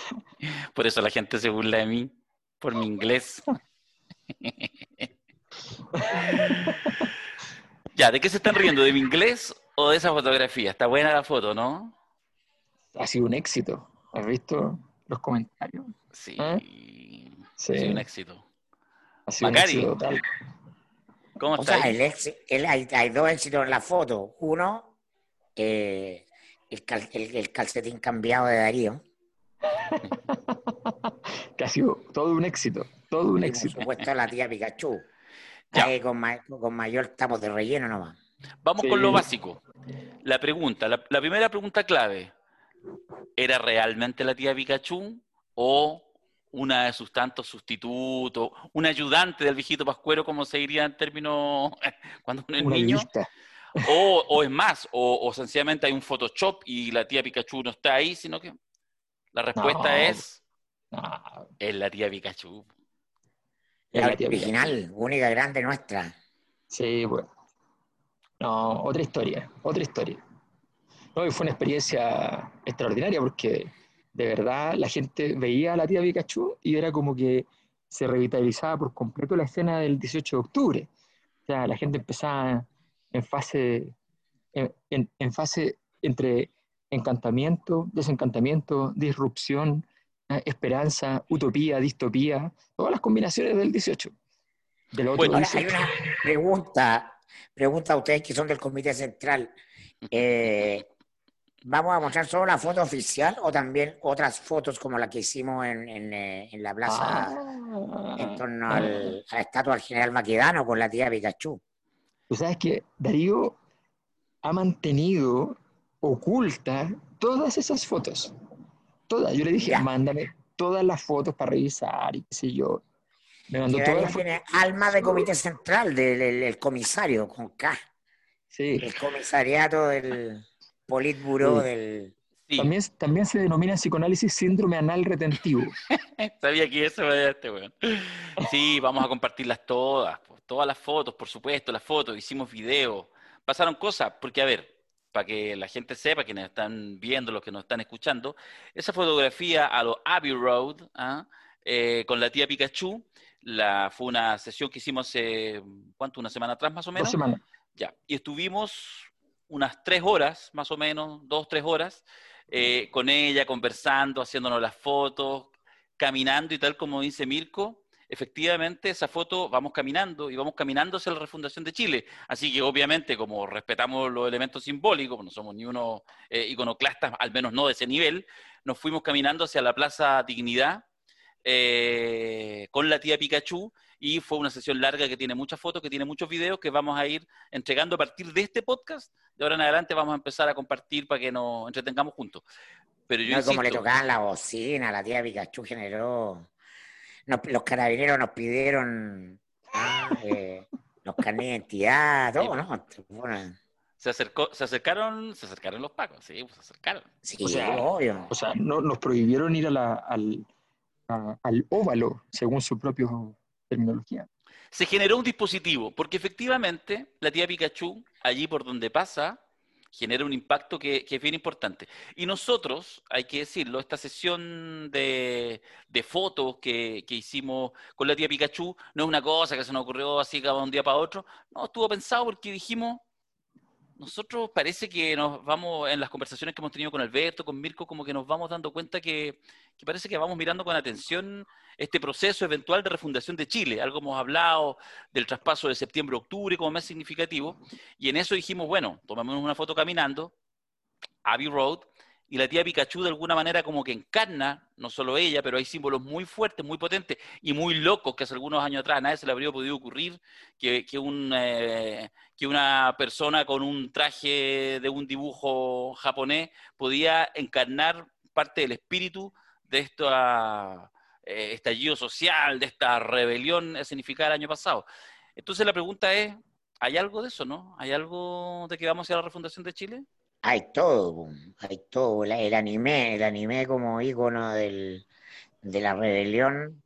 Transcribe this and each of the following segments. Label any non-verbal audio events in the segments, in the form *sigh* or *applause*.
*laughs* Por eso la gente se burla de mí, por mi inglés. *laughs* ya, ¿de qué se están riendo? ¿De mi inglés o de esa fotografía? Está buena la foto, ¿no? Ha sido un éxito. ¿Has visto los comentarios? Sí, ¿Eh? sí. ha sido un éxito. Ha sido Macari. un éxito total. ¿Cómo O estás? sea, el éxi- el- hay, hay dos éxitos en la foto. Uno, eh, el, cal- el- el calcetín cambiado de Darío. Que ha sido todo un éxito. Todo un Y por éxito. supuesto la tía Pikachu. Ya. Ahí con, ma- con mayor estamos de relleno nomás. Vamos Sí. con lo básico. La pregunta, la, la primera pregunta clave. ¿Era realmente la tía Pikachu o una de sus tantos sustitutos, un ayudante del viejito Pascuero, como se diría en términos *laughs* cuando uno es Una niño? lista. O, o es más, o, o sencillamente hay un Photoshop y la tía Pikachu no está ahí, sino que la respuesta No. es, No, es la tía Pikachu. es La la tía original, única grande nuestra. Sí, bueno. No, otra historia, otra historia. No, y fue una experiencia extraordinaria porque de verdad la gente veía a la tía Pikachu y era como que se revitalizaba por completo la escena del 18 de octubre. O sea, la gente empezaba en fase, en, en- en fase entre encantamiento, desencantamiento, disrupción, eh, esperanza, utopía, distopía, todas las combinaciones del 18. Del otro Bueno, Ahora hay 18. una pregunta, pregunta a ustedes que son del Comité Central. Eh, ¿Vamos a mostrar solo la foto oficial o también otras fotos como la que hicimos en, en, eh, en la plaza Ah. en torno al- a la estatua del general Maquedano con la tía Pikachu? Tú sabes que Darío ha mantenido ocultas todas esas fotos. Todas. Yo le dije, Ya. mándame todas las fotos para revisar y qué sé yo. Me mandó todas las fotos. alma de Comité Central del el- el comisario con K, Sí. el comisariato del Politburo Sí. del... Sí, También, también se denomina en psicoanálisis síndrome anal retentivo. *laughs* sabía que eso era este weón. Sí, vamos a compartirlas todas, pues, todas las fotos, por supuesto, las fotos, hicimos videos, pasaron cosas, porque a ver, para que la gente sepa, quienes están viendo, los que nos están escuchando, esa fotografía a lo Abbey Road, ¿ah? Eh, con la tía Pikachu, la, fue una sesión que hicimos hace, ¿cuánto? Una semana atrás más o Dos menos. semanas. Ya, y estuvimos unas tres horas, más o menos, dos, tres horas, eh, con ella, conversando, haciéndonos las fotos, caminando y tal como dice Mirko. Efectivamente, esa foto vamos caminando y vamos caminando hacia la refundación de Chile. Así que obviamente, como respetamos los elementos simbólicos, no somos ni unos eh, iconoclastas, al menos no de ese nivel, nos fuimos caminando hacia la Plaza Dignidad eh, con la tía Pikachu y fue una sesión larga que tiene muchas fotos, que tiene muchos videos que vamos a ir entregando a partir de este podcast. De ahora en adelante vamos a empezar a compartir para que nos entretengamos juntos. Pero yo No, como le insisto, tocaban la bocina, la tía Pikachu generó. Nos- los carabineros nos pidieron ah, eh, los carnet de identidad, todo, ¿no? Bueno, se, acercó, se acercaron, se acercaron los pacos, sí, pues se acercaron. sí, O sea, obvio. O sea, no, nos prohibieron ir a la- al, a- al óvalo, según su propia terminología. Se generó un dispositivo, porque efectivamente la tía Pikachu, allí por donde pasa, genera un impacto que, que es bien importante. Y nosotros, hay que decirlo, esta sesión de, de fotos que, que hicimos con la tía Pikachu no es una cosa que se nos ocurrió así cada un día para otro, no, estuvo pensado porque dijimos, nosotros parece que nos vamos, en las conversaciones que hemos tenido con Alberto, con Mirko, como que nos vamos dando cuenta que, que parece que vamos mirando con atención este proceso eventual de refundación de Chile. Algo hemos hablado del traspaso de septiembre a octubre como más significativo, y en eso dijimos, bueno, tomemos una foto caminando, Abbey Road, y la tía Pikachu de alguna manera como que encarna, no solo ella, pero hay símbolos muy fuertes, muy potentes y muy locos que hace algunos años atrás a nadie se le habría podido ocurrir que, que, un, eh, que una persona con un traje de un dibujo japonés podía encarnar parte del espíritu de este estallido social, de esta rebelión significada el año pasado. Entonces la pregunta es, ¿hay algo de eso, no? ¿Hay algo de que vamos a hacer la refundación de Chile? Hay todo, hay todo. El anime, el anime como ícono del, de la rebelión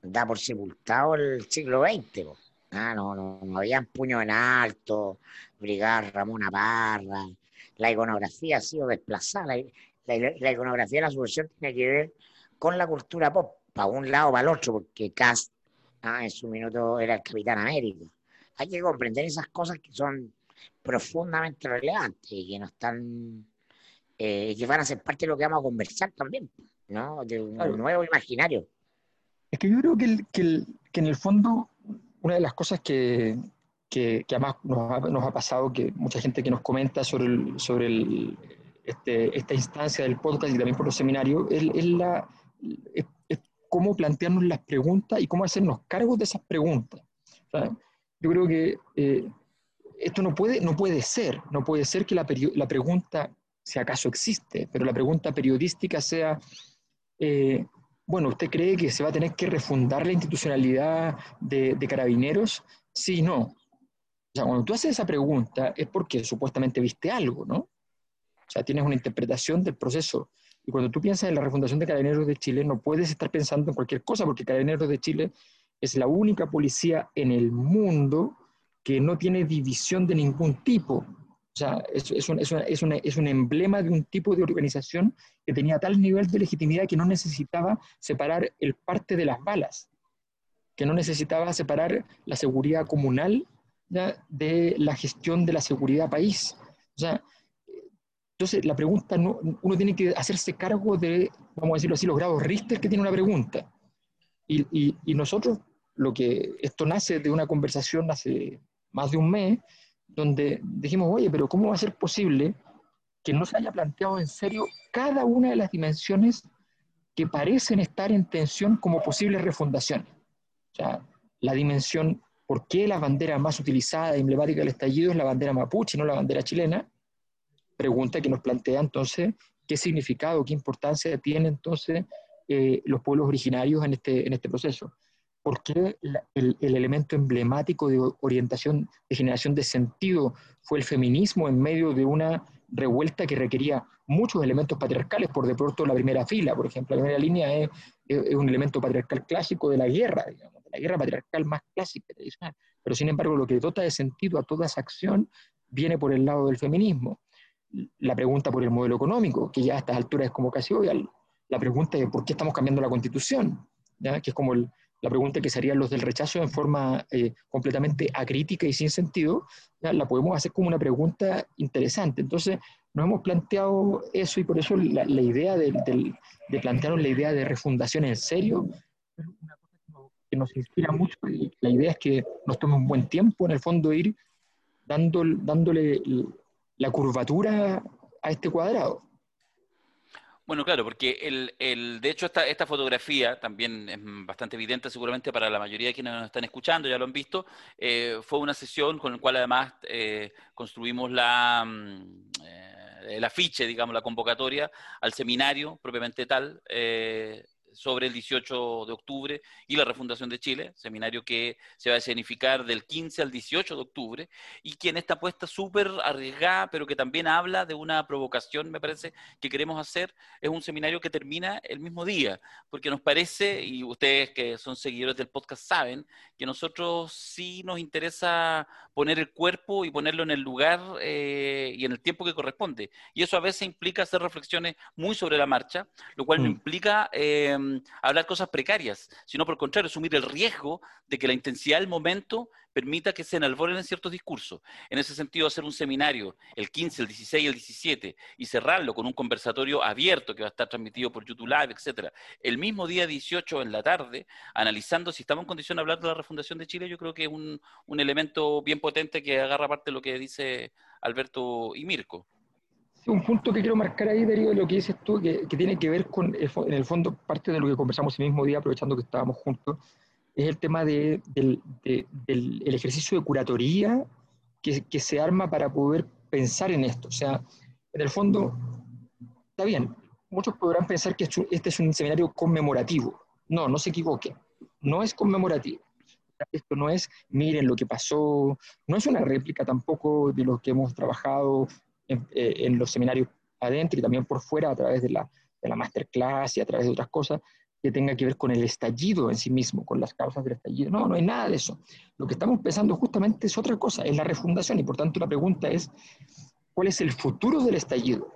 da por sepultado el siglo XX. Ah, no, no, no habían puño en alto, Brigada Ramona Parra. La iconografía ha sido desplazada. La, iconografía de la subversión tiene que ver con la cultura pop, para un lado o para el otro, porque Cast ah, en su minuto era el Capitán América. Hay que comprender esas cosas que son profundamente relevantes y que no están, eh, que van a ser parte de lo que vamos a conversar también, ¿no? De un nuevo imaginario. Es que yo creo que, que, que, en el fondo una de las cosas que, que además nos ha, nos ha, pasado, que mucha gente que nos comenta sobre, el, sobre el, este, esta instancia del podcast y también por los seminarios, es, es la, es, cómo plantearnos las preguntas y cómo hacernos cargos de esas preguntas. yo creo que eh, esto no puede, no puede ser, no puede ser que la, la, pregunta, si acaso existe, pero la pregunta periodística sea, eh, bueno, ¿usted cree que se va a tener que refundar la institucionalidad de, carabineros? Sí, no. O sea, cuando tú haces esa pregunta es porque supuestamente viste algo, ¿no? O sea, tienes una interpretación del proceso. Y cuando tú piensas en la refundación de Carabineros de Chile, no puedes estar pensando en cualquier cosa, porque Carabineros de Chile es la única policía en el mundo que no tiene división de ningún tipo. O sea, es, es, un, es, es, un emblema de un tipo de organización que tenía tal nivel de legitimidad que no necesitaba separar el parte de las balas, que no necesitaba separar la seguridad comunal de la gestión de la seguridad país. O sea, entonces la pregunta, no, uno tiene que hacerse cargo de, vamos a decirlo así, los grados Richter que tiene una pregunta. Y, y, y nosotros, lo que esto nace de una conversación hace más de un mes, donde dijimos, oye, pero ¿cómo va a ser posible que no se haya planteado en serio cada una de las dimensiones que parecen estar en tensión como posibles refundaciones? O sea, la dimensión, ¿por qué la bandera más utilizada, emblemática del estallido es la bandera mapuche no la bandera chilena? Pregunta que nos plantea entonces qué significado, qué importancia tienen entonces eh, los pueblos originarios en este, en este proceso. ¿Por qué el, elemento emblemático de orientación, de generación de sentido fue el feminismo en medio de una revuelta que requería muchos elementos patriarcales? Por de pronto la primera fila, por ejemplo, la primera línea es, un elemento patriarcal clásico de la guerra, digamos, de la guerra patriarcal más clásica, tradicional. Pero sin embargo, lo que dota de sentido a toda esa acción viene por el lado del feminismo. La pregunta por el modelo económico, que ya a estas alturas es como casi hoy, la pregunta de por qué estamos cambiando la constitución, que es como el, la pregunta que serían los del rechazo en forma eh, completamente acrítica y sin sentido, la podemos hacer como una pregunta interesante. Entonces, nos hemos planteado eso y por eso la, idea de, de, plantearnos la idea de refundación en serio es una cosa que nos, inspira mucho. La idea es que nos tome un buen tiempo, en el fondo, ir dando, dándole la curvatura a este cuadrado. Bueno, claro, porque el, el, de hecho esta, esta fotografía también es bastante evidente seguramente para la mayoría de quienes nos están escuchando, ya lo han visto, eh, fue una sesión con la cual además eh, construimos la, mm, eh, el afiche, digamos, la convocatoria al seminario propiamente tal, sobre el 18 de octubre y la refundación de Chile, seminario que se va a escenificar del 15 al 18 de octubre y que en esta apuesta súper arriesgada, pero que también habla de una provocación, me parece, que queremos hacer, es un seminario que termina el mismo día, porque nos parece, y ustedes que son seguidores del podcast saben, que nosotros sí nos interesa poner el cuerpo y ponerlo en el lugar eh, y en el tiempo que corresponde. Y eso a veces implica hacer reflexiones muy sobre la marcha, lo cual no mm. implica... Eh, hablar cosas precarias, sino por el contrario, asumir el riesgo de que la intensidad del momento permita que se enalboren ciertos discursos. En ese sentido, hacer un seminario el 15, el 16 y el 17 y cerrarlo con un conversatorio abierto que va a estar transmitido por YouTube Live, etcétera, el mismo día 18 en la tarde, analizando si estamos en condición de hablar de la refundación de Chile, yo creo que es un, un elemento bien potente que agarra parte de lo que dice Alberto y Mirko un punto que quiero marcar ahí, Darío, de lo que dices tú, que, tiene que ver con, en el fondo, parte de lo que conversamos el mismo día, aprovechando que estábamos juntos, es el tema de, del, del ejercicio de curatoría que, que, se arma para poder pensar en esto. O sea, en el fondo, está bien, muchos podrán pensar que este es un seminario conmemorativo. No, no se equivoquen. No es conmemorativo. Esto no es, miren lo que pasó, no es una réplica tampoco de lo que hemos trabajado en, eh, los seminarios adentro y también por fuera a través de la, de la masterclass y a través de otras cosas que tenga que ver con el estallido en sí mismo, con las causas del estallido. No, no hay nada de eso. Lo que estamos pensando justamente es otra cosa, es la refundación y por tanto la pregunta es, ¿cuál es el futuro del estallido?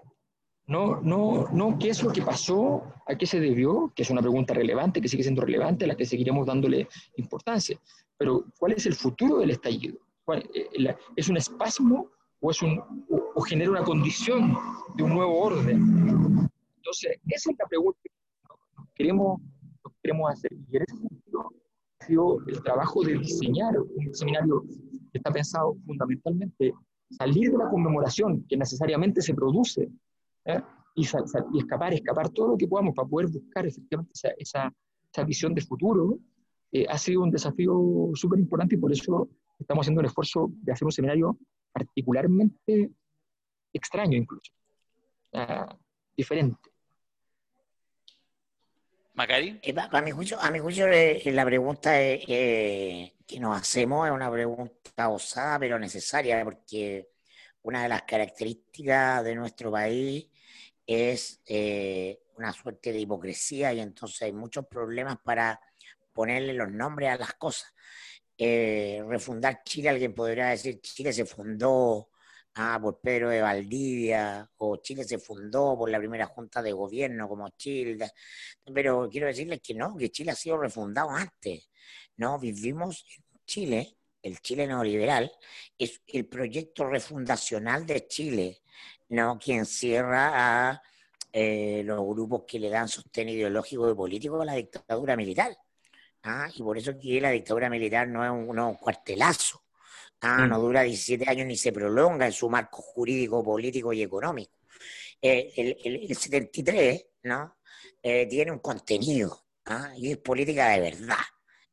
No, no, no qué es lo que pasó, a qué se debió, que es una pregunta relevante, que sigue siendo relevante, a la que seguiremos dándole importancia. Pero, ¿cuál es el futuro del estallido? Eh, ¿Es un espasmo o, es un, o, genera una condición de un nuevo orden? Entonces, esa es la pregunta que queremos, queremos hacer. Y en ese sentido, ha sido el trabajo de diseñar un seminario que está pensado fundamentalmente salir de la conmemoración que necesariamente se produce ¿eh? y, escapar, escapar todo lo que podamos para poder buscar efectivamente esa, esa, esa visión de futuro, eh, ha sido un desafío súper importante y por eso estamos haciendo un esfuerzo de hacer un seminario particularmente extraño incluso, uh, diferente. Macari. Eh, a mi juicio, a mi juicio la pregunta que nos hacemos es una pregunta osada pero necesaria porque una de las características de nuestro país es eh, una suerte de hipocresía y entonces hay muchos problemas para ponerle los nombres a las cosas. Eh, refundar Chile, alguien podría decir Chile se fundó ah, por Pedro de Valdivia o Chile se fundó por la primera junta de gobierno como Chile, pero quiero decirles que no, que Chile ha sido refundado antes. No, vivimos en Chile, el Chile neoliberal, es el proyecto refundacional de Chile ¿no? que encierra a eh, los grupos que le dan sostén ideológico y político a la dictadura militar. ¿Ah? Y por eso que la dictadura militar no es un, cuartelazo, ¿ah? Mm. no dura 17 años ni se prolonga en su marco jurídico, político y económico. Eh, el, 73 ¿no? Eh, tiene un contenido ¿ah? y es política de verdad.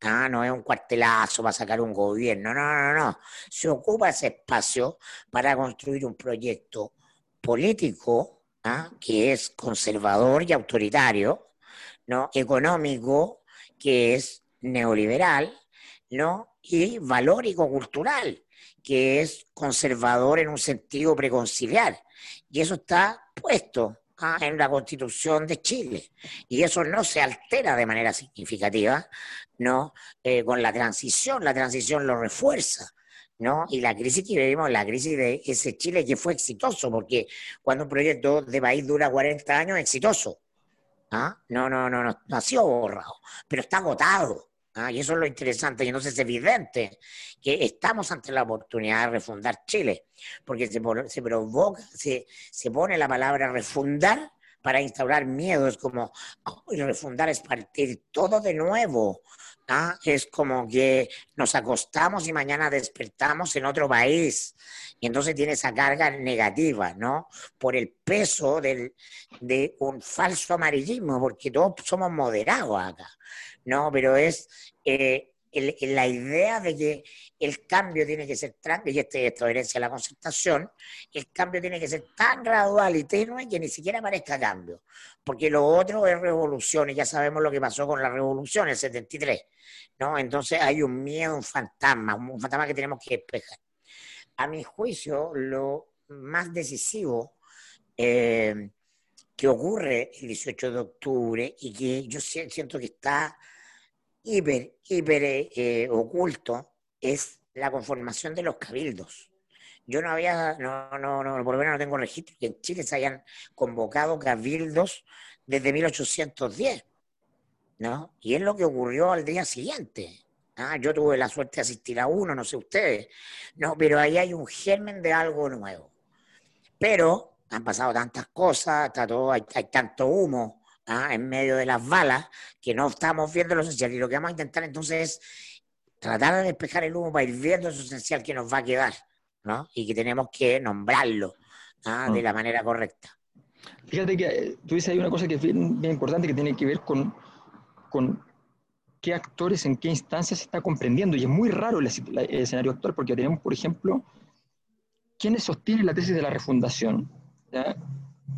Ah, no es un cuartelazo para sacar un gobierno, no, no, no. Se ocupa ese espacio para construir un proyecto político, ¿ah? que es conservador y autoritario, ¿no? económico, que es neoliberal, ¿no? y valórico-cultural, que es conservador en un sentido preconciliar. Y eso está puesto ¿ah? en la Constitución de Chile. Y eso no se altera de manera significativa ¿no? Eh, con la transición. La transición lo refuerza. ¿no? Y la crisis que vivimos, la crisis de ese Chile que fue exitoso, porque cuando un proyecto de país dura 40 años, exitoso. ¿ah? No, no, no, no, no ha sido borrado, pero está agotado. ¿Ah? Y eso es lo interesante, y entonces es evidente que estamos ante la oportunidad de refundar Chile, porque se, se provoca, se, se pone la palabra refundar para instaurar miedos, como refundar es partir todo de nuevo, ¿ah? es como que nos acostamos y mañana despertamos en otro país. Y entonces tiene esa carga negativa, ¿no? Por el peso del, de un falso amarillismo, porque todos somos moderados acá, ¿no? Pero es eh, la idea de que el cambio tiene que ser tan, y este, esto herencia la concertación, el cambio tiene que ser tan gradual y tenue que ni siquiera parezca cambio, porque lo otro es revolución, y ya sabemos lo que pasó con la revolución, el 73, ¿no? Entonces hay un miedo, un fantasma, un fantasma que tenemos que despejar. A mi juicio, lo más decisivo eh, que ocurre el 18 de octubre y que yo siento que está hiper, hiper eh, oculto es la conformación de los cabildos. Yo no había, no, no, por lo menos no tengo registro que en Chile se hayan convocado cabildos desde 1810, ¿no? Y es lo que ocurrió al día siguiente. ¿ah? Yo tuve la suerte de asistir a uno, no sé ustedes, no, pero ahí hay un germen de algo nuevo. Pero han pasado tantas cosas, está todo, hay tanto humo, ¿ah? en medio de las balas, que no estamos viendo lo esencial. Y lo que vamos a intentar entonces es tratar de despejar el humo para ir viendo eso esencial que nos va a quedar, ¿no? Y que tenemos que nombrarlo ¿ah? de mm. la manera correcta. Fíjate que eh, tú dices hay una cosa que es bien, importante que tiene que ver con, con qué actores en qué instancias se está comprendiendo. Y es muy raro el, escenario actual porque tenemos, por ejemplo, quienes sostienen la tesis de la refundación.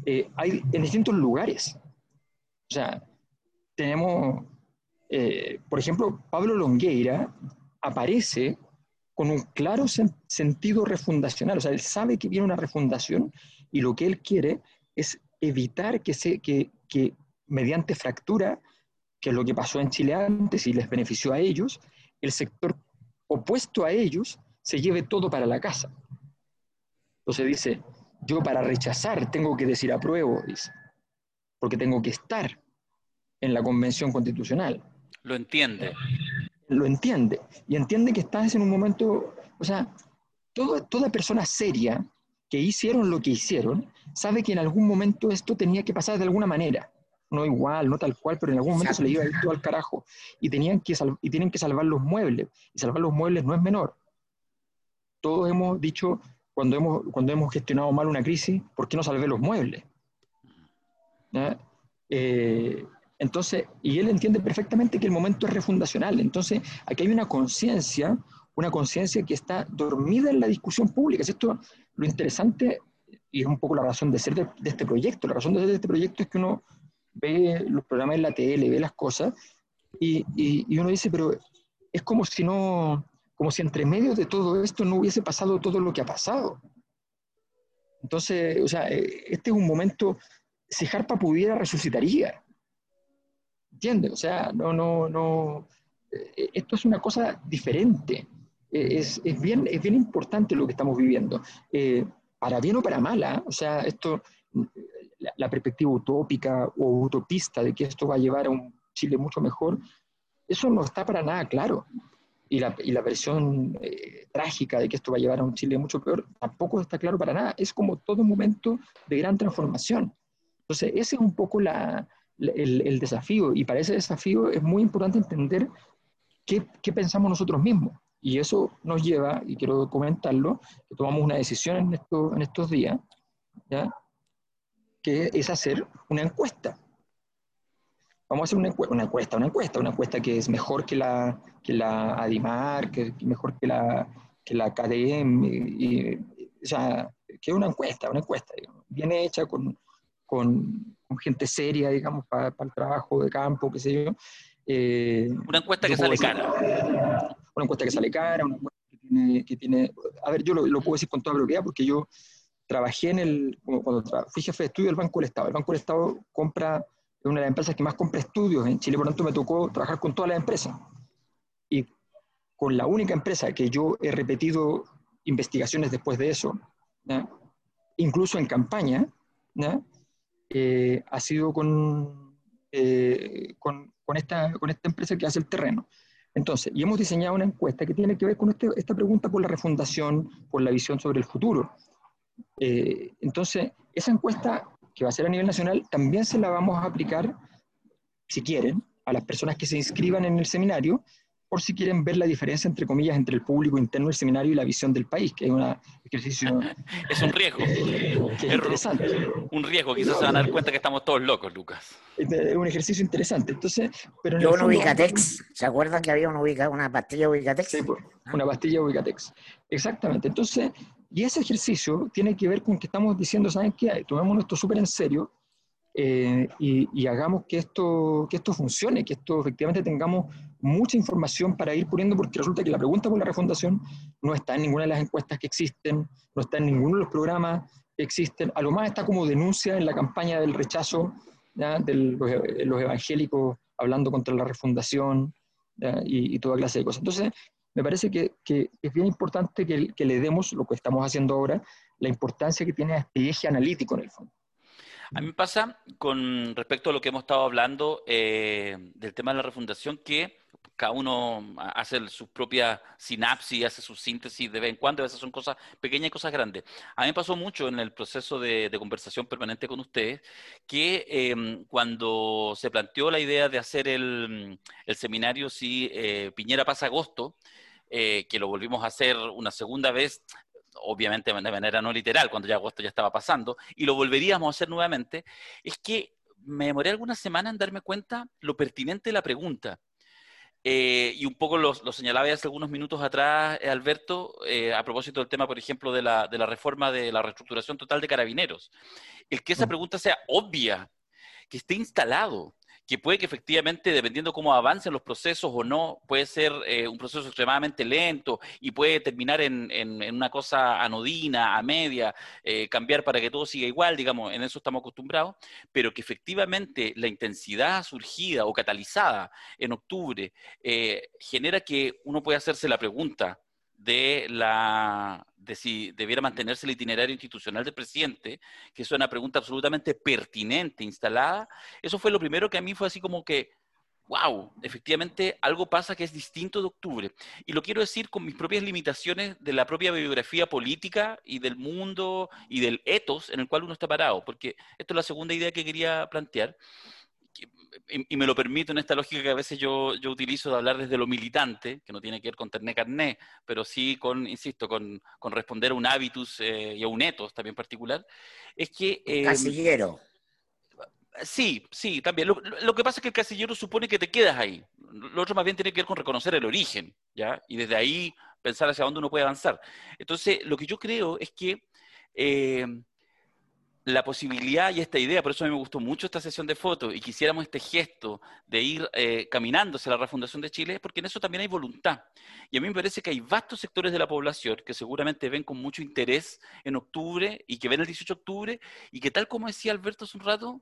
eh, hay en distintos lugares. O sea, tenemos, eh, por ejemplo, Pablo Longueira aparece con un claro sentido refundacional, o sea, él sabe que viene una refundación y lo que él quiere es evitar que, se, que, que mediante fractura, que es lo que pasó en Chile antes y les benefició a ellos, el sector opuesto a ellos se lleve todo para la casa. Entonces dice, yo para rechazar tengo que decir apruebo, dice, porque tengo que estar en la convención constitucional. Lo entiende. Lo entiende. Y entiende que estás en un momento, o sea, toda persona seria que hicieron lo que hicieron, sabe que en algún momento esto tenía que pasar de alguna manera. No igual, no tal cual, pero en algún momento se le iba a ir todo al carajo. Y, tenían que y tienen que salvar los muebles. Y salvar los muebles no es menor. Todos hemos dicho, cuando hemos, cuando hemos gestionado mal una crisis, ¿por qué no salvé los muebles? Eh, entonces, y él entiende perfectamente que el momento es refundacional. Entonces, aquí hay una conciencia, una conciencia que está dormida en la discusión pública. Es esto lo interesante, y es un poco la razón de ser de, este proyecto. La razón de ser de este proyecto es que uno ve los programas en la tele, ve las cosas, y, y uno dice, pero es como si no, como si entre medio de todo esto no hubiese pasado todo lo que ha pasado. Entonces, o sea, eh, este es un momento, si Harpa pudiera, resucitaría. ¿Entiendes? O sea, no, no, no, eh, esto es una cosa diferente. Eh, es, bien, es bien importante lo que estamos viviendo. para bien o para mala, o sea, esto, la, la perspectiva utópica o utopista de que esto va a llevar a un Chile mucho mejor, eso no está para nada claro y la, versión eh, trágica de que esto va a llevar a un Chile mucho peor, tampoco está claro para nada. Es como todo momento de gran transformación. Entonces, ese es un poco la, el, desafío, y para ese desafío es muy importante entender qué, qué, pensamos nosotros mismos. Y eso nos lleva, y quiero comentarlo, que tomamos una decisión en, esto, en estos días, ¿ya? que es hacer una encuesta vamos a hacer una, encuesta, una encuesta, una encuesta, una encuesta que es mejor que la, que la ADIMAR, que es mejor que la, que la KDM, y, o sea, que es una encuesta, una encuesta, digamos, bien hecha con, con, con gente seria, digamos, para, para, el trabajo de campo, qué sé yo. Eh, una encuesta que sale cara. Una encuesta que sale cara, una encuesta que tiene, que tiene a ver, yo lo, lo, puedo decir con toda propiedad porque yo trabajé en el, cuando fui jefe de estudio del Banco del Estado. El Banco del Estado compra es una de las empresas que más compra estudios en Chile, por lo tanto me tocó trabajar con todas las empresas. Y con la única empresa que yo he repetido investigaciones después de eso, incluso en campaña, eh, ha sido con, eh, con, con, esta, con esta empresa que hace el terreno. Entonces, y hemos diseñado una encuesta que tiene que ver con este, esta pregunta por la refundación, por la visión sobre el futuro. Eh, entonces, esa encuesta que va a ser a nivel nacional, también se la vamos a aplicar, si quieren, a las personas que se inscriban en el seminario, por si quieren ver la diferencia, entre comillas, entre el público interno del seminario y la visión del país, que es un ejercicio... *laughs* es un riesgo. *laughs* que es interesante. Un riesgo, quizás se van a dar cuenta que estamos todos locos, Lucas. Es un ejercicio interesante. Entonces, pero Yo un Ubicatex, ¿se acuerdan que había una, ubica, una pastilla Ubicatex? Sí, pues, una pastilla Ubicatex. Exactamente. Entonces, y ese ejercicio tiene que ver con que estamos diciendo, ¿saben qué? Tomemos esto súper en serio eh, y, hagamos que esto, que esto funcione, que esto efectivamente tengamos mucha información para ir poniendo, porque resulta que la pregunta por la refundación no está en ninguna de las encuestas que existen, no está en ninguno de los programas que existen, a lo más está como denuncia en la campaña del rechazo de los, los, evangélicos hablando contra la refundación y, toda clase de cosas. Entonces, me parece que, es bien importante que, que, le demos lo que estamos haciendo ahora, la importancia que tiene este eje analítico en el fondo. A mí me pasa con respecto a lo que hemos estado hablando eh, del tema de la refundación, que cada uno hace su propia sinapsis, hace su síntesis de vez en cuando, a veces son cosas pequeñas y cosas grandes. A mí me pasó mucho en el proceso de, de conversación permanente con ustedes, que eh, cuando se planteó la idea de hacer el, el seminario si eh, Piñera pasa agosto, eh, que lo volvimos a hacer una segunda vez, obviamente de manera no literal, cuando ya agosto ya estaba pasando, y lo volveríamos a hacer nuevamente, es que me demoré algunas semanas en darme cuenta lo pertinente de la pregunta. eh, y un poco lo, lo señalaba hace algunos minutos atrás, eh, Alberto, eh, a propósito del tema, por ejemplo, de la, de la reforma de la reestructuración total de carabineros. El que esa Mm. pregunta sea obvia, que esté instalado, que puede que efectivamente, dependiendo cómo avancen los procesos o no, puede ser eh, un proceso extremadamente lento y puede terminar en, en- una cosa anodina, a media, eh, cambiar para que todo siga igual, digamos, en eso estamos acostumbrados, pero que efectivamente la intensidad surgida o catalizada en octubre eh, genera que uno pueda hacerse la pregunta de la de si debiera mantenerse el itinerario institucional del presidente, que es una pregunta absolutamente pertinente, instalada, eso fue lo primero que a mí fue así como que, wow, efectivamente algo pasa que es distinto de octubre. Y lo quiero decir con mis propias limitaciones de la propia biografía política y del mundo y del etos en el cual uno está parado, porque esto es la segunda idea que quería plantear. Y, y me lo permito en esta lógica que a veces yo, yo utilizo de hablar desde lo militante, que no tiene que ver con tener carné, pero sí con, insisto, con, con responder a un hábitus eh, y a un etos también particular, es que... eh, Casillero. Sí, sí, también. Lo, lo- lo que pasa es que el casillero supone que te quedas ahí. Lo otro más bien tiene que ver con reconocer el origen, ¿ya? Y desde ahí pensar hacia dónde uno puede avanzar. Entonces, lo que yo creo es que eh, la posibilidad y esta idea, por eso a mí me gustó mucho esta sesión de fotos y quisiéramos este gesto de ir eh, caminando hacia la refundación de Chile, porque en eso también hay voluntad. Y a mí me parece que hay vastos sectores de la población que seguramente ven con mucho interés en octubre y que ven el 18 de octubre y que tal como decía Alberto hace un rato,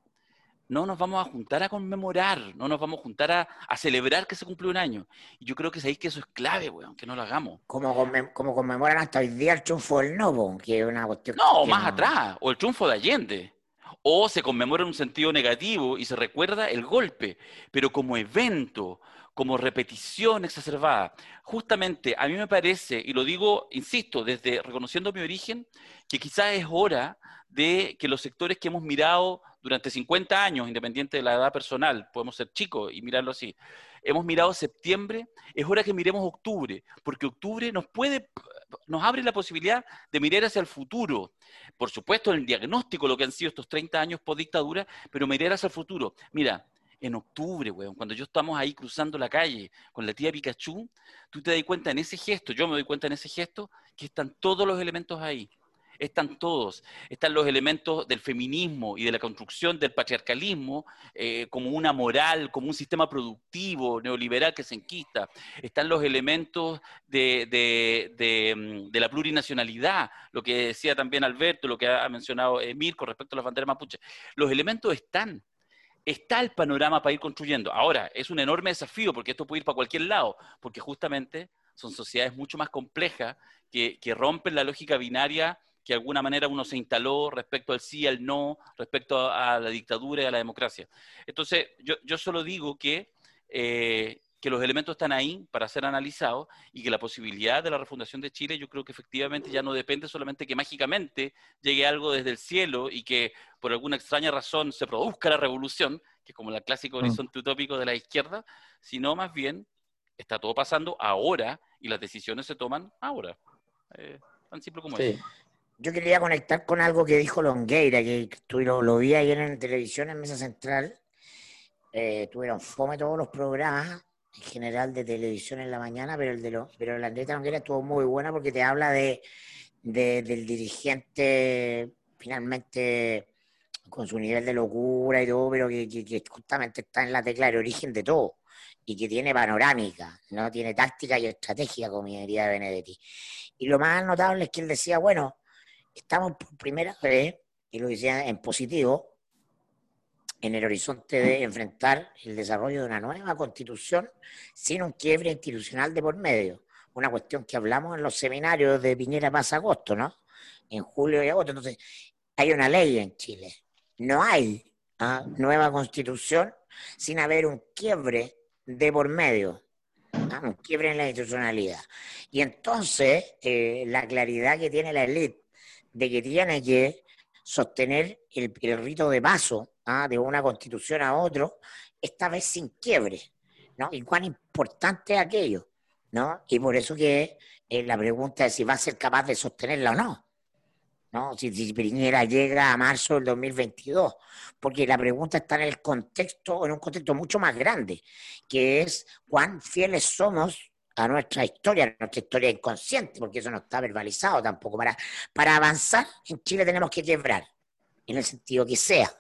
no nos vamos a juntar a conmemorar, no nos vamos a juntar a, a celebrar que se cumplió un año. Y yo creo que sabéis que eso es clave, weón, que no lo hagamos. Como, conmem- como conmemoran hasta hoy día el triunfo del Novo, que es una cuestión. No, más atrás, o el triunfo de Allende. O se conmemora en un sentido negativo y se recuerda el golpe, pero como evento, como repetición exacerbada. Justamente a mí me parece, y lo digo, insisto, desde reconociendo mi origen, que quizás es hora de que los sectores que hemos mirado durante 50 años, independiente de la edad personal, podemos ser chicos y mirarlo así, hemos mirado septiembre, es hora que miremos octubre, porque octubre nos puede, nos abre la posibilidad de mirar hacia el futuro. Por supuesto, el diagnóstico, lo que han sido estos 30 años post dictadura, pero mirar hacia el futuro. Mira, en octubre, weón, cuando yo estamos ahí cruzando la calle con la tía Pikachu, tú te das cuenta en ese gesto, yo me doy cuenta en ese gesto, que están todos los elementos ahí. Están todos. Están los elementos del feminismo y de la construcción del patriarcalismo eh, como una moral, como un sistema productivo neoliberal que se enquista. Están los elementos de, de- de, mm, la plurinacionalidad, lo que decía también Alberto, lo que ha mencionado Emir con respecto a las banderas mapuches. Los elementos están. Está el panorama para ir construyendo. Ahora, es un enorme desafío porque esto puede ir para cualquier lado, porque justamente son sociedades mucho más complejas que rompen la lógica binaria que de alguna manera uno se instaló respecto al sí, al no, respecto a, a la dictadura y a la democracia. Entonces, yo, yo solo digo que, eh, que los elementos están ahí para ser analizados y que la posibilidad de la refundación de Chile yo creo que efectivamente ya no depende solamente que mágicamente llegue algo desde el cielo y que por alguna extraña razón se produzca la revolución, que es como el clásico Mm. horizonte utópico de la izquierda, sino más bien está todo pasando ahora y las decisiones se toman ahora. Eh, tan simple como Sí. eso. Yo quería conectar con algo que dijo Longueira, que tú lo, lo vi ayer en televisión en Mesa Central. Eh, tuvieron fome todos los programas en general de televisión en la mañana, pero el de lo, pero la Andrés Longueira estuvo muy buena porque te habla de, de- del dirigente finalmente con su nivel de locura y todo, pero que justamente está en la tecla del origen de todo y que tiene panorámica, no tiene táctica y estrategia, como diría Benedetti. Y lo más notable es que él decía, bueno, estamos por primera vez, y lo decía en positivo, en el horizonte de enfrentar el desarrollo de una nueva constitución sin un quiebre institucional de por medio. Una cuestión que hablamos en los seminarios de Piñera más agosto, ¿no? En julio y agosto. Entonces, hay una ley en Chile. No hay ¿ah? nueva constitución sin haber un quiebre de por medio. ¿ah? Un quiebre en la institucionalidad. Y entonces, eh, la claridad que tiene la élite de que tiene sostener el, el rito de paso ¿ah? de una constitución a otro, esta vez sin quiebre, ¿no? Y cuán importante es aquello, ¿no? Y por eso que la pregunta es si va a ser capaz de sostenerla o no, ¿no? Si, si Piñera llega a marzo del 2022, porque la pregunta está en el contexto, en un contexto mucho más grande, que es cuán fieles somos a nuestra historia, a nuestra historia inconsciente, porque eso no está verbalizado tampoco. Para, para avanzar en Chile tenemos que quebrar, en el sentido que sea.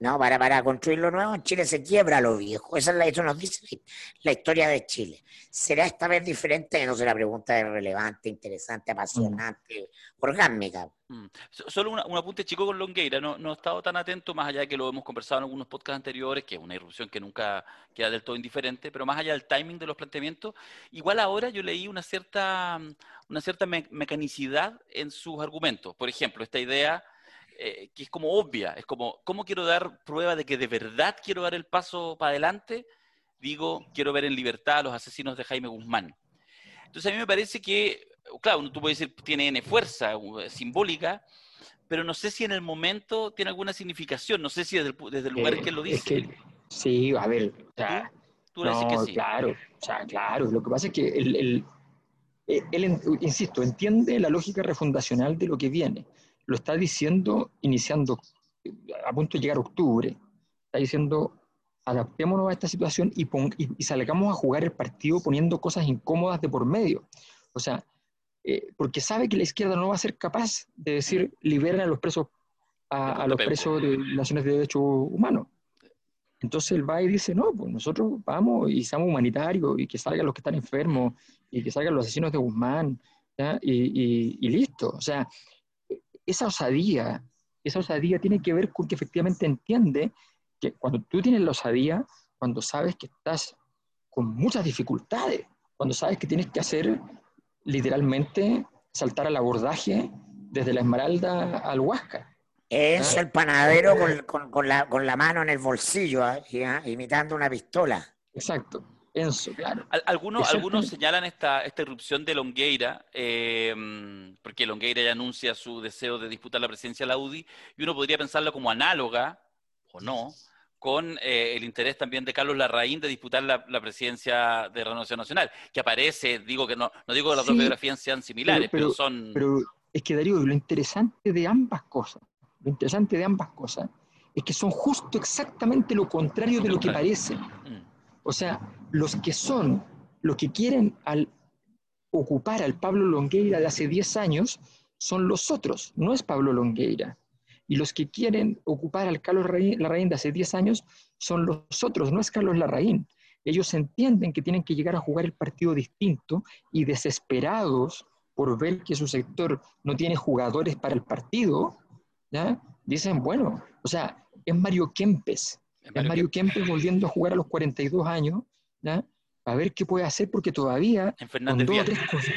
¿No? Para, para construir lo nuevo, en Chile se quiebra lo viejo. Esa es la, eso nos dice la historia de Chile. ¿Será esta vez diferente? No sé, la pregunta es relevante, interesante, apasionante, orgánica. Mm. Solo un apunte chico con Longueira, no, no he estado tan atento, más allá de que lo hemos conversado en algunos podcasts anteriores, que es una irrupción que nunca queda del todo indiferente, pero más allá del timing de los planteamientos, igual ahora yo leí una cierta, una cierta mecanicidad en sus argumentos. Por ejemplo, esta idea eh, que es como obvia, es como, ¿cómo quiero dar prueba de que de verdad quiero dar el paso para adelante? Digo, quiero ver en libertad a los asesinos de Jaime Guzmán. Entonces a mí me parece que, claro, tú puedes decir, tiene N fuerza simbólica, pero no sé si en el momento tiene alguna significación, no sé si desde el, desde el lugar en que lo dice. sí, a ver, o sea, ¿Tú? no, que sí. claro, o sea, claro, lo que pasa es que él, él, insisto, entiende la lógica refundacional de lo que viene lo está diciendo iniciando, a punto de llegar a octubre, está diciendo, adaptémonos a esta situación y, y, salgamos a jugar el partido poniendo cosas incómodas de por medio. O sea, eh, porque sabe que la izquierda no va a ser capaz de decir, liberen a los presos, a, los presos de Naciones de Derechos Humanos. Entonces él va y dice, no, pues nosotros vamos y seamos humanitarios y que salgan los que están enfermos y que salgan los asesinos de Guzmán y, y, listo. O sea, esa osadía, esa osadía tiene que ver con que efectivamente entiende que cuando tú tienes la osadía, cuando sabes que estás con muchas dificultades, cuando sabes que tienes que hacer literalmente saltar al abordaje desde la Esmeralda al Huáscar. Es el panadero con, la, mano en el bolsillo, ¿ah? ¿Ah? imitando una pistola. Exacto. Enzo, claro. Algunos, algunos señalan esta, esta irrupción de Longueira, eh, porque Longueira ya anuncia su deseo de disputar la presidencia de la UDI, y uno podría pensarlo como análoga, o no, con eh, el interés también de Carlos Larraín de disputar la, presidencia de Renovación Nacional, que aparece, digo que no, no digo que las dos biografías sean similares, pero, son... Pero es que Darío, lo interesante de ambas cosas, lo interesante de ambas cosas, es que son justo exactamente lo contrario de lo que parece. Mm. O sea, los que son, los que quieren al, ocupar al Pablo Longueira de hace 10 años, son los otros, no es Pablo Longueira. Y los que quieren ocupar al Carlos Larraín de hace 10 años son los otros, no es Carlos Larraín. Ellos entienden que tienen que llegar a jugar el partido distinto y desesperados por ver que su sector no tiene jugadores para el partido, ¿ya? dicen, bueno, o sea, es Mario Kempes, es Mario Kempes volviendo a jugar a los 42 años, ¿ya? a ver qué puede hacer, porque todavía, con dos o tres cosas,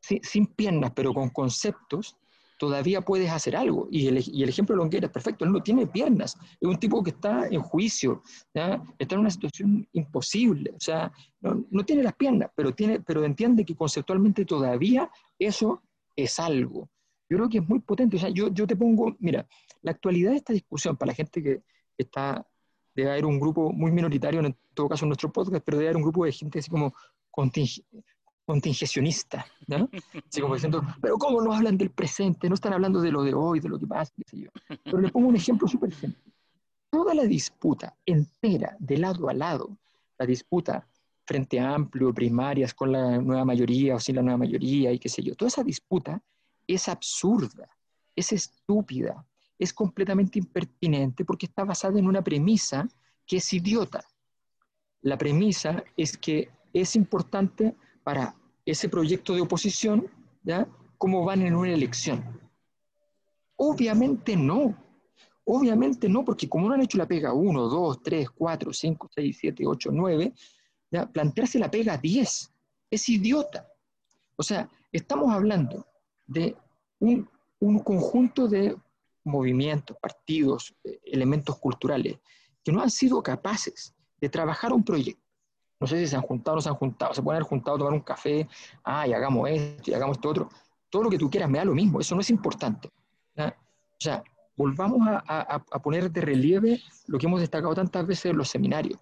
sin, piernas, pero con conceptos, todavía puedes hacer algo. Y el, y el, ejemplo de Longueira es perfecto, él no tiene piernas, es un tipo que está en juicio, ¿ya? está en una situación imposible, o sea, no, no, tiene las piernas, pero, tiene, pero entiende que conceptualmente todavía eso es algo. Yo creo que es muy potente, o sea, yo, yo te pongo, mira, la actualidad de esta discusión, para la gente que está debe haber un grupo muy minoritario, en todo caso en nuestro podcast, pero debe haber un grupo de gente así como contingecionista, ¿no? *laughs* Así como diciendo, pero ¿cómo no hablan del presente? No están hablando de lo de hoy, de lo que pasa, qué sé yo. Pero le pongo un ejemplo súper simple. Toda la disputa entera, de lado a lado, la disputa frente a amplio, primarias, con la nueva mayoría o sin la nueva mayoría y qué sé yo, toda esa disputa es absurda, es estúpida, es completamente impertinente porque está basada en una premisa que es idiota. La premisa es que es importante para ese proyecto de oposición, ¿ya? cómo van en una elección. Obviamente no. Obviamente no, porque como no han hecho la pega 1, 2, 3, 4, 5, 6, 7, 8, 9, ¿ya? plantearse la pega 10 es idiota. O sea, estamos hablando de un, un conjunto de movimientos, partidos, eh, elementos culturales, que no han sido capaces de trabajar un proyecto. No sé si se han juntado o no se han juntado, se pueden haber juntado a tomar un café, ah, hagamos esto y hagamos esto otro. Todo lo que tú quieras me da lo mismo, eso no es importante. O sea, volvamos a, poner de relieve lo que hemos destacado tantas veces en los seminarios,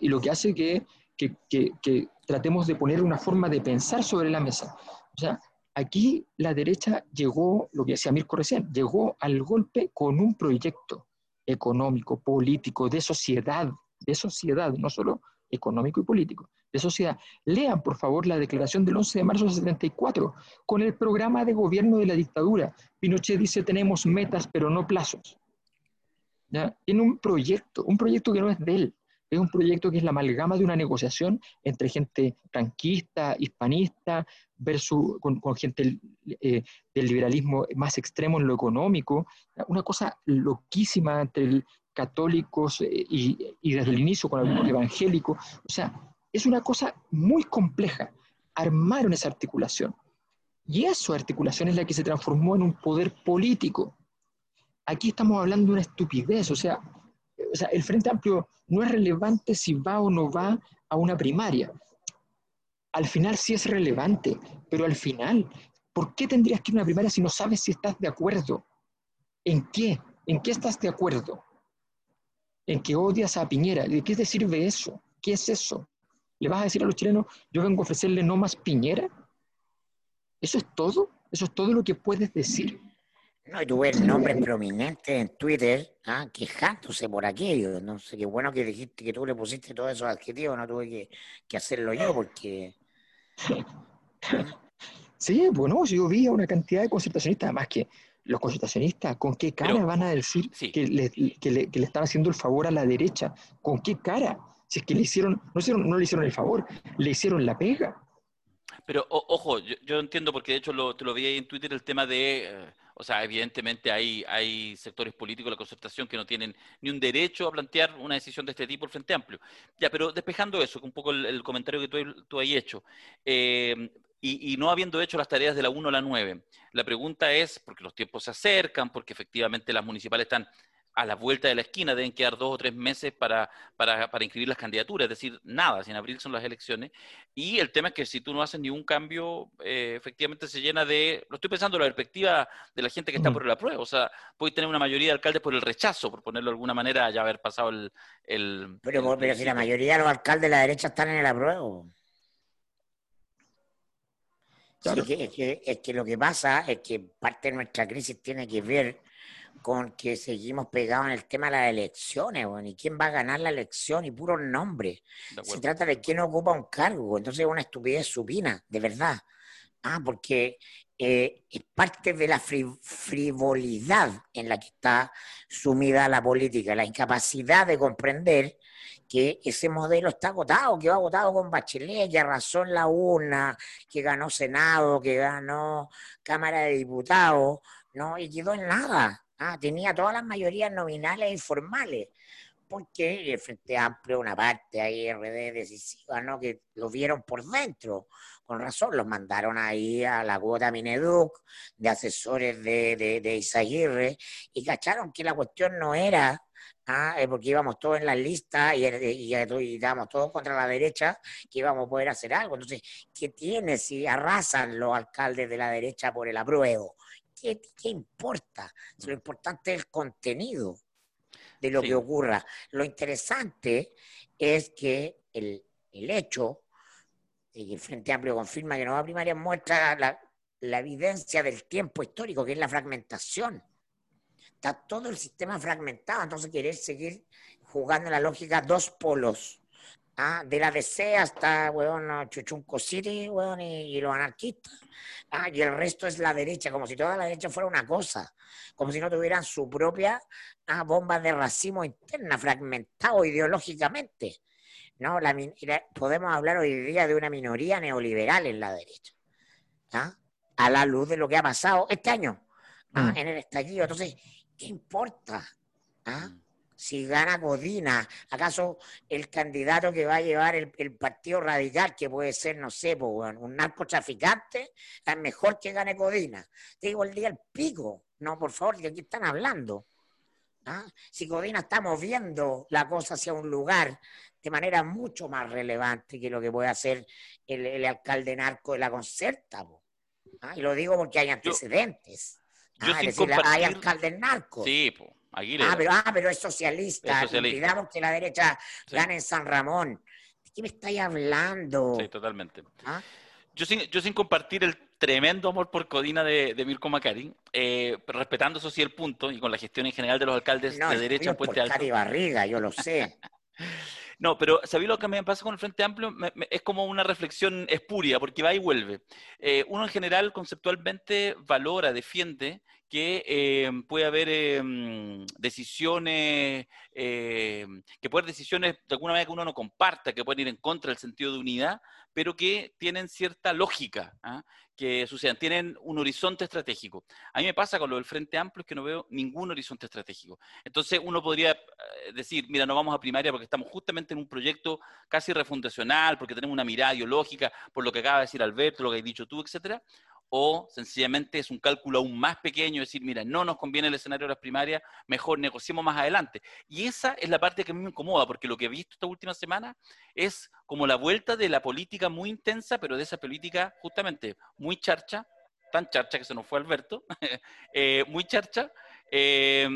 y lo que hace que, que, que, que, tratemos de poner una forma de pensar sobre la mesa. O sea, Aquí la derecha llegó, lo que decía Mirko recién, llegó al golpe con un proyecto económico, político, de sociedad, de sociedad, no solo económico y político, de sociedad. Lean, por favor, la declaración del 11 de marzo de 74, con el programa de gobierno de la dictadura. Pinochet dice, tenemos metas, pero no plazos. ¿Ya? Tiene un proyecto, un proyecto que no es de él, es un proyecto que es la amalgama de una negociación entre gente franquista, hispanista, versus con, gente eh, del liberalismo más extremo en lo económico, una cosa loquísima entre católicos eh, y, y, desde el inicio con el evangélico. O sea, es una cosa muy compleja. Armaron esa articulación. Y esa articulación es la que se transformó en un poder político. Aquí estamos hablando de una estupidez, o sea, o sea, el Frente Amplio no es relevante si va o no va a una primaria. Al final sí es relevante, pero al final, ¿por qué tendrías que ir a una primaria si no sabes si estás de acuerdo? ¿En qué? ¿En qué estás de acuerdo? ¿En que odias a Piñera? ¿De qué te sirve eso? ¿Qué es eso? ¿Le vas a decir a los chilenos, yo vengo a ofrecerle no más Piñera? ¿Eso es todo? ¿Eso es todo lo que puedes decir? No, y tuve nombres prominentes en Twitter ah, quejándose por aquello. No sé, qué bueno que dijiste que tú le pusiste todos esos adjetivos, no tuve que, hacerlo yo porque... Sí, bueno, yo vi a una cantidad de concertacionistas, además que los concertacionistas, ¿con qué cara van a decir que, le, que, le, que, le, están haciendo el favor a la derecha? ¿Con qué cara? Si es que le hicieron, no, hicieron, no le hicieron el favor, le hicieron la pega. Pero ojo, yo, entiendo, porque de hecho lo, te lo vi ahí en Twitter, el tema de... Eh, o sea, evidentemente hay, hay sectores políticos de la concertación que no tienen ni un derecho a plantear una decisión de este tipo el Frente Amplio. Ya, pero despejando eso, un poco el, comentario que tú, tú has hecho, eh, y, y, no habiendo hecho las tareas de la 1 a la 9, la pregunta es, porque los tiempos se acercan, porque efectivamente las municipales están a la vuelta de la esquina, deben quedar dos o tres meses para, para, para, inscribir las candidaturas, es decir, nada, si en abril son las elecciones. Y el tema es que si tú no haces ningún cambio, eh, efectivamente se llena de, lo estoy pensando en la perspectiva de la gente que está por la prueba, o sea, puede tener una mayoría de alcaldes por el rechazo, por ponerlo de alguna manera, ya haber pasado el... el pero, pero si la mayoría de los alcaldes de la derecha están en el apruebo. Claro. es, que, es que lo que pasa es que parte de nuestra crisis tiene que ver con que seguimos pegados en el tema de las elecciones, bueno, y quién va a ganar la elección y puros nombres. Se trata de quién ocupa un cargo, entonces es una estupidez supina, de verdad. Ah, porque eh, es parte de la frivolidad en la que está sumida la política, la incapacidad de comprender que ese modelo está agotado, que va agotado con Bachelet, que arrasó en la urna, que ganó Senado, que ganó Cámara de Diputados, ¿no? Y quedó en nada. Ah, tenía todas las mayorías nominales y formales, porque el Frente Amplio, una parte ahí, RD decisiva, ¿no? Que lo vieron por dentro. Con razón, los mandaron ahí a la cuota Mineduc, de asesores de, de, de Isaguirre, y cacharon que la cuestión no era Ah, eh, porque íbamos todos en la lista y, y, y, estábamos todos contra la derecha, que íbamos a poder hacer algo. Entonces, ¿qué tiene si arrasan los alcaldes de la derecha por el apruebo? ¿Qué, importa? lo importante es el contenido de lo que ocurra. Lo interesante es que el, hecho de que el Frente Amplio confirma que no va a primaria muestra la, la evidencia del tiempo histórico, que es la fragmentación. Está todo el sistema fragmentado, entonces querer seguir jugando en la lógica dos polos ¿ah? de la DC hasta, weón, Chuchunco City, weón, y, los anarquistas, ¿ah? y el resto es la derecha, como si toda la derecha fuera una cosa, como si no tuvieran su propia ¿ah? bomba de racismo interna, fragmentado ideológicamente. ¿no? La, podemos hablar hoy día de una minoría neoliberal en la derecha, ¿ah? a la luz de lo que ha pasado este año ¿ah? mm. en el estallido. Entonces, ¿qué importa? ¿Ah? Si gana Godina, ¿acaso el candidato que va a llevar el, Partido Radical, que puede ser, no sé, un narcotraficante, es mejor que gane Godina? Te digo el día el pico, no, por favor, que aquí están hablando. ¿Ah? Si Godina está moviendo la cosa hacia un lugar de manera mucho más relevante que lo que puede hacer el, alcalde narco de la concerta. ¿Ah? Y lo digo porque hay antecedentes. Yo ¿Ah? hay alcaldes narcos. Sí, pues. Ah pero, ah, pero es socialista. Olvidamos que la derecha gana en San Ramón. ¿De qué me estáis hablando? Sí, totalmente. ¿Ah? Yo sin, yo sin compartir el, tremendo amor por Codina de, de Mirko Macari, eh, respetando eso sí el punto y con la gestión en general de los alcaldes No, de es derecha en por Puente Alto. Cari Barriga, yo lo sé. *laughs* No, pero ¿sabéis lo que me pasa con el Frente Amplio? Es como una reflexión espuria, porque va y vuelve. Eh, uno en general conceptualmente valora, defiende que eh, puede haber mm, decisiones, eh, que puede haber decisiones de alguna manera que uno no comparta, que pueden ir en contra del sentido de unidad, pero que tienen cierta lógica, ¿ah? que sucedan, tienen un horizonte estratégico. A mí me pasa con lo del Frente Amplio es que no veo ningún horizonte estratégico. Entonces uno podría eh, decir, mira, no vamos a primaria porque estamos justamente en un proyecto casi refundacional, porque tenemos una mirada ideológica, por lo que acaba de decir Alberto, lo que has dicho tú, etcétera, o sencillamente es un cálculo aún más pequeño, decir, mira, no nos conviene el escenario de las primarias, mejor negociemos más adelante. Y esa es la parte que a mí me incomoda, porque lo que he visto esta última semana es como la vuelta de la política muy intensa, pero de esa política justamente muy charcha, tan charcha que se nos fue Alberto, *laughs* eh, muy charcha, eh,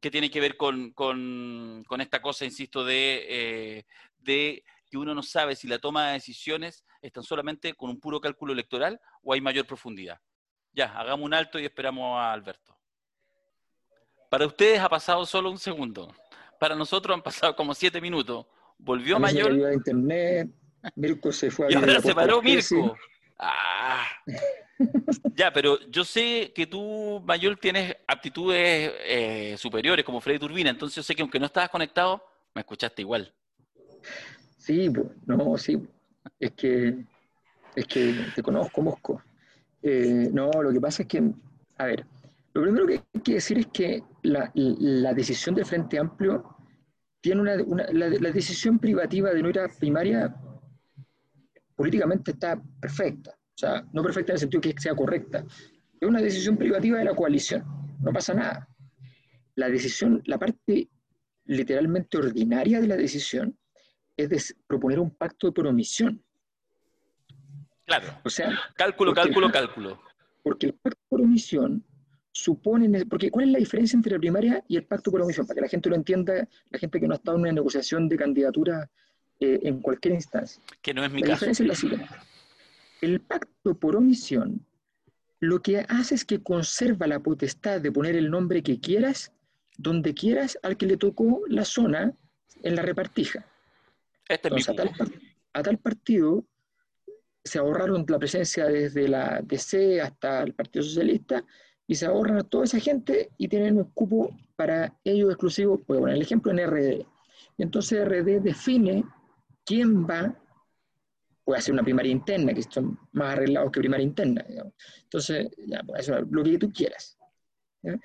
que tiene que ver con, con- esta cosa, insisto, de, eh, de que uno no sabe si la toma de decisiones es tan solamente con un puro cálculo electoral o hay mayor profundidad. Ya, hagamos un alto y esperamos a Alberto. Para ustedes ha pasado solo un segundo. Para nosotros han pasado como siete minutos. Volvió A mí se a internet, Mirko se fue a y ahora se paró. Mirko. Ah. Ya, pero yo sé que tú, Mayol, tienes aptitudes eh, superiores como Freddy Turbina, entonces yo sé que aunque no estabas conectado, me escuchaste igual. Sí, po, no, sí. Es que, es que te conozco, Mosco. Eh, no, lo que pasa es que, a ver, lo primero que hay que decir es que la, la decisión del Frente Amplio tiene una, una- la, la decisión privativa de no ir a primaria políticamente está perfecta. O sea, no perfecta en el sentido que sea correcta. Es una decisión privativa de la coalición. No pasa nada. La decisión, la parte literalmente ordinaria de la decisión es de proponer un pacto por omisión. Claro, O sea, cálculo, cálculo, cálculo. porque el pacto por omisión supone, porque ¿cuál es la diferencia entre la primaria y el pacto por omisión? Para que la gente lo entienda, la gente que no ha estado en una negociación de candidatura eh, en cualquier instancia. Que no es mi La caso. diferencia es la siguiente. El pacto por omisión lo que hace es que conserva la potestad de poner el nombre que quieras, donde quieras, al que le tocó la zona en la repartija. Este es mi Entonces, a tal, a partido se ahorraron la presencia desde la DC hasta el Partido Socialista y se ahorran a toda esa gente y tienen un cupo para ellos exclusivo, a poner el ejemplo en RD. Y entonces RD define quién va, puede hacer una primaria interna, que son más arreglados que primaria interna. digamos. Entonces, ya, pues, eso, lo que tú quieras. ¿ya?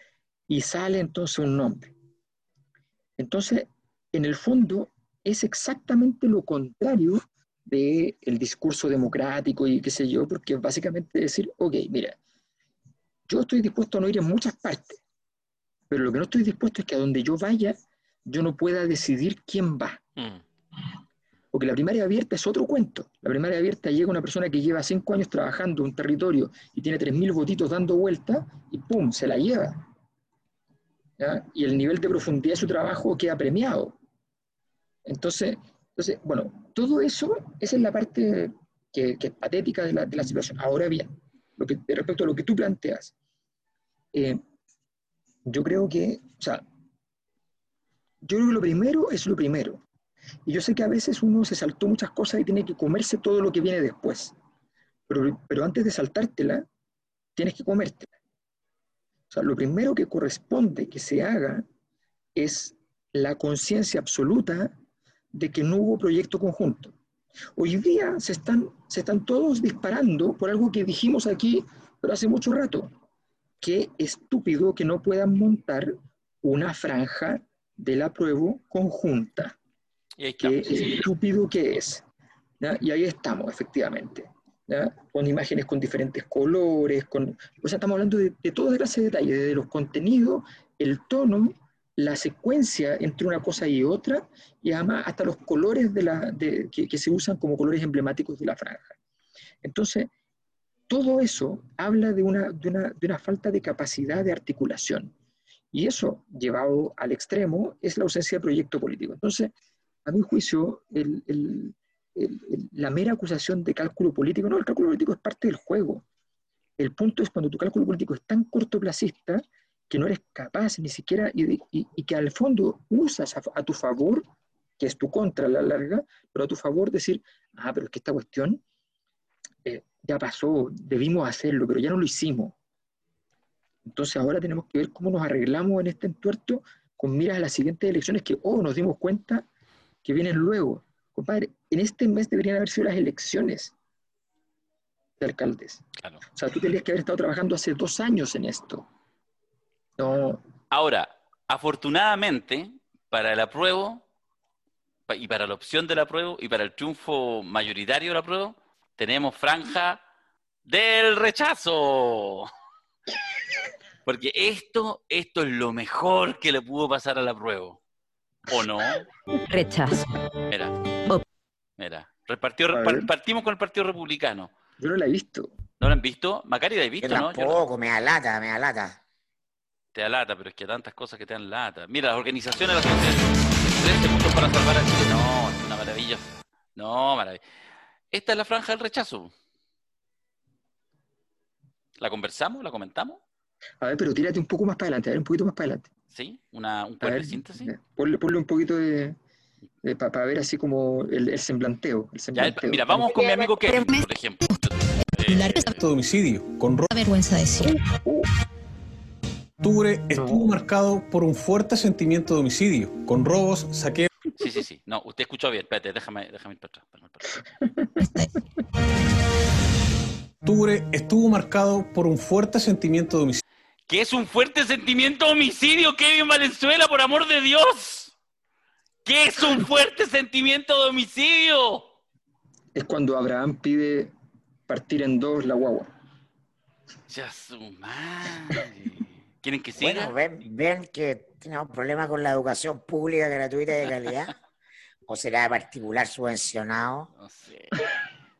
Y sale entonces un nombre. Entonces, en el fondo, es exactamente lo contrario del discurso democrático y qué sé yo, porque es básicamente decir, ok, mira, yo estoy dispuesto a no ir en muchas partes, pero lo que no estoy dispuesto es que a donde yo vaya, yo no pueda decidir quién va. Mm. Porque la primaria abierta es otro cuento. La primaria abierta llega una persona que lleva cinco años trabajando en un territorio y tiene 3.000 votitos dando vuelta y ¡pum! se la lleva. ¿Ya? Y el nivel de profundidad de su trabajo queda premiado. Entonces, entonces bueno, todo eso, esa es la parte que, que es patética de la, de la situación. Ahora bien, lo que, respecto a lo que tú planteas, eh, yo creo que, o sea, yo creo que lo primero es lo primero. Y yo sé que a veces uno se saltó muchas cosas y tiene que comerse todo lo que viene después. Pero, pero antes de saltártela, tienes que comértela. O sea, lo primero que corresponde que se haga es la conciencia absoluta de que no hubo proyecto conjunto. Hoy día se están, se están todos disparando por algo que dijimos aquí, pero hace mucho rato. Qué estúpido que no puedan montar una franja de la prueba conjunta Y qué estúpido que es. ¿ya? Y ahí estamos, efectivamente. ¿ya? Con imágenes con diferentes colores, con... O sea, estamos hablando de, de toda clase de detalles, desde los contenidos, el tono, la secuencia entre una cosa y otra, y además hasta los colores que, se usan como colores emblemáticos de la franja. Entonces, todo eso habla de una, de una, de una falta de capacidad de articulación. Y eso, llevado al extremo, es la ausencia de proyecto político. Entonces, a mi juicio, la mera acusación de cálculo político, no, el cálculo político es parte del juego. el punto es cuando tu cálculo político es tan cortoplacista que no eres capaz ni siquiera, y, y- y que al fondo usas a, a tu favor, que es tu contra a la larga, pero a tu favor decir, ah, pero es que esta cuestión eh, ya pasó, debimos hacerlo, pero ya no lo hicimos. Entonces ahora tenemos que ver cómo nos arreglamos en este entuerto con miras a las siguientes elecciones que, oh, nos dimos cuenta que vienen luego. Compadre, en este mes deberían haber sido las elecciones de alcaldes. Claro. O sea, tú tendrías que haber estado trabajando hace dos años en esto. No, Ahora, afortunadamente, para el apruebo y para la opción del apruebo y para el triunfo mayoritario del apruebo, tenemos franja del rechazo. Porque esto, esto es lo mejor que le pudo pasar al apruebo. ¿O no? Rechazo. Mira. Mira. Partimos con el Partido Republicano. yo no la he visto. ¿No lo han visto? Macari la he Yo visto, ¿no? Yo- tampoco, me alata, me alata. Te da lata, pero es que tantas cosas que te dan lata. Mira, las organizaciones de la sociedad 13 puntos para salvar a Chile. No, es una maravilla. No, maravilla. Esta es la franja del rechazo. ¿La conversamos? ¿La comentamos? A ver, pero tírate un poco más para adelante, a ver, un poquito más para adelante. ¿Sí? Una, un ver, de síntesis. eh, ponle, ponle un poquito de, para ver así como el, el semblanteo. El Ya, semblanteo. mira, vamos con mi amigo Kevin, por ejemplo. Eh, de homicidio con vergüenza decir. Octubre estuvo marcado por un fuerte sentimiento de homicidio, con robos, saqueos sí, sí, sí. No, usted escuchó bien. Espérate, déjame, déjame ir para atrás. déjame ir para atrás. octubre estuvo marcado por un fuerte sentimiento de homicidio. ¿Qué es un fuerte sentimiento de homicidio, Kevin Valenzuela, por amor de Dios? ¿Qué es un fuerte sentimiento de homicidio? Es cuando Abraham pide partir en dos la guagua. Ya su madre. ¿Quieren que siga? Bueno, ven, ven que tenemos problemas con la educación pública gratuita y de calidad. ¿O será de particular subvencionado? No sé.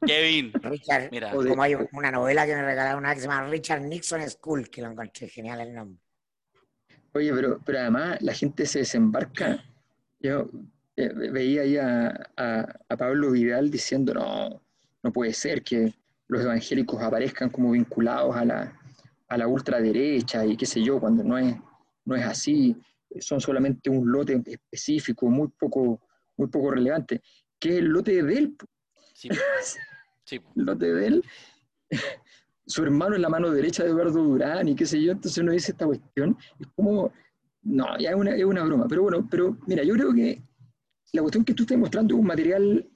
Kevin, Richard, Mira. Como hay una novela que me regalaron una vez que se llama Richard Nixon School, que lo encontré genial el nombre. Oye, pero, pero además la gente se desembarca. Yo eh, veía ahí a, a- a Pablo Vidal diciendo, no, no puede ser que los evangélicos aparezcan como vinculados a la, a la ultraderecha y qué sé yo, cuando no es, no es así, son solamente un lote específico, muy poco, muy poco relevante, que es el lote de él, sí, *laughs* sí, el lote de él. *laughs* Su hermano es la mano derecha de Eduardo Durán y qué sé yo, entonces uno dice esta cuestión, es como, no, ya es una, es una broma, pero bueno, pero mira, yo creo que la cuestión que tú estás mostrando es un material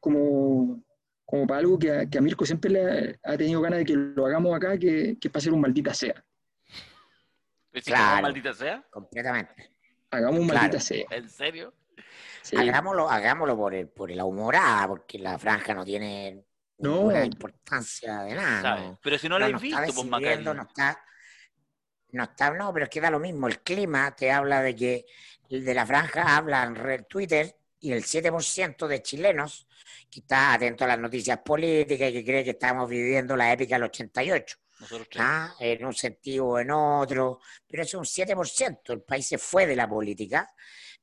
como, como para algo que a, que a Mirko siempre le ha, ha tenido ganas de que lo hagamos acá, que, que es para hacer un maldita sea. ¿Es Claro. maldita sea? Completamente. Hagamos un Claro. maldita sea. ¿En serio? Sí. Hagámoslo, hagámoslo por, el, por la humorada, porque la franja no tiene No. ninguna importancia de nada. ¿Sabes? ¿no? Pero si no la No, habéis no está visto, pues no está, no está, no, pero es que da lo mismo. El clima te habla de que el de la franja habla en red Twitter y el 7% de chilenos que está atento a las noticias políticas y que cree que estamos viviendo la épica del 88, Nosotros tres. ¿ah? en un sentido o en otro, pero es un 7%. El país se fue de la política.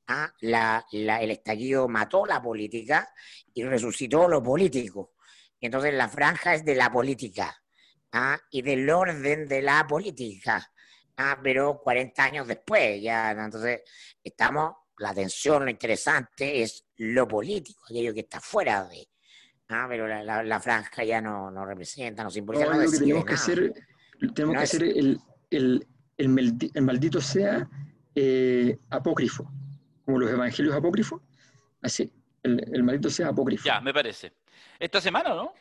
¿ah? La- la- el estallido mató la política y resucitó lo político. Entonces la franja es de la política ¿ah? y del orden de la política. ¿ah? Pero 40 años después, ya, entonces estamos, la atención, lo interesante es lo político, aquello que está fuera de. ¿ah? Pero la, la- la franja ya no, no representa, no simboliza, No, que tenemos que hacer, tenemos No que es- hacer el, el, el, el maldito sea eh, apócrifo, como los evangelios apócrifos, así, el, el maldito sea apócrifo. Ya, me parece. Esta semana, ¿no?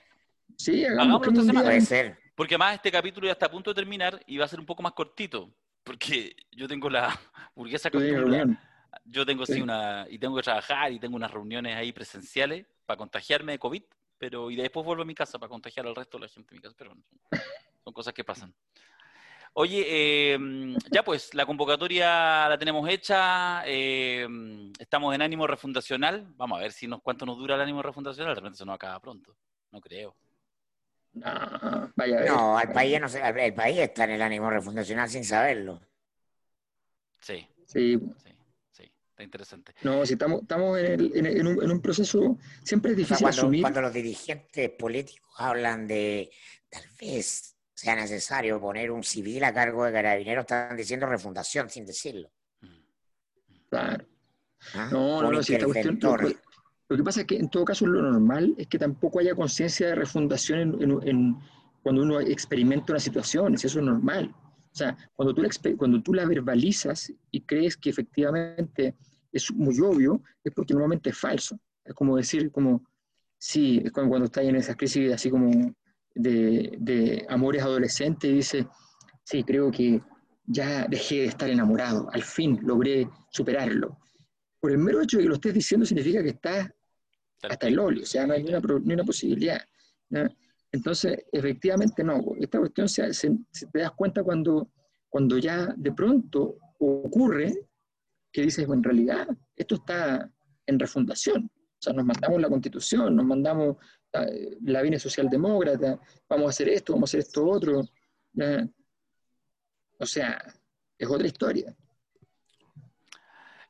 Sí, hagamos esta día- semana. Puede ser. Porque además este capítulo ya está a punto de terminar y va a ser un poco más cortito. Porque yo tengo la burguesa reunión. Yo tengo sí Sí. una. Y tengo que trabajar y tengo unas reuniones ahí presenciales para contagiarme de COVID. Pero y después vuelvo a mi casa para contagiar al resto de la gente de mi casa. Pero bueno, son, cosas que pasan. Oye, eh, ya pues, la convocatoria la tenemos hecha. eh, estamos en ánimo refundacional. Vamos a ver si nos cuánto nos dura el ánimo refundacional. De repente se nos acaba pronto. No creo. No, vaya a ver. No, el país, no sé, el país está en el ánimo refundacional sin saberlo. Sí, sí. Está interesante. no, si estamos, estamos en, el- en- en un, en un proceso, siempre es O sea, difícil cuando, asumir. cuando los dirigentes políticos hablan de tal vez sea necesario poner un civil a cargo de carabineros, están diciendo refundación sin decirlo. Claro. ¿ah? No, no, no, si esta cuestión. Lo, que pasa es que en todo caso lo normal es que tampoco haya conciencia de refundación en, en- en- cuando uno experimenta una situación, si eso es normal. O sea, cuando tú, la, cuando tú la verbalizas y crees que efectivamente es muy obvio, es porque normalmente es falso. Es como decir, como, sí, es como cuando estás en esas crisis así como de, de amores adolescentes y dices, sí, creo que ya dejé de estar enamorado, al fin logré superarlo. Por el mero hecho de que lo estés diciendo significa que estás hasta el óleo, o sea, no hay ni una, ni una posibilidad. ¿no? Entonces, efectivamente no, esta cuestión se, se- se te das cuenta cuando, cuando ya de pronto ocurre que dices, bueno, en realidad esto está en refundación. O sea, nos mandamos la constitución, nos mandamos eh, la bienes socialdemócrata, vamos a hacer esto, vamos a hacer esto otro. O sea, es otra historia.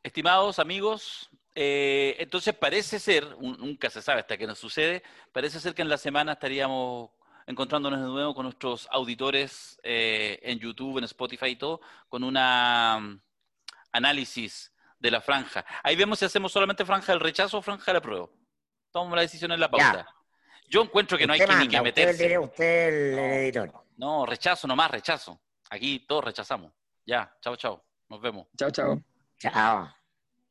Estimados amigos, eh, entonces parece ser, un- nunca se sabe hasta que nos sucede, parece ser que en la semana estaríamos encontrándonos de nuevo con nuestros auditores eh, en YouTube, en Spotify y todo, con una análisis de la franja. Ahí vemos si hacemos solamente franja del rechazo o franja de la prueba. Tomamos la decisión en la pauta. Ya. Yo encuentro que no hay que ni que usted, meterse. dire- usted el, el editor. No, rechazo nomás, rechazo. Aquí todos rechazamos. Ya, chao, chao. Nos vemos. Chao, chao. Chao.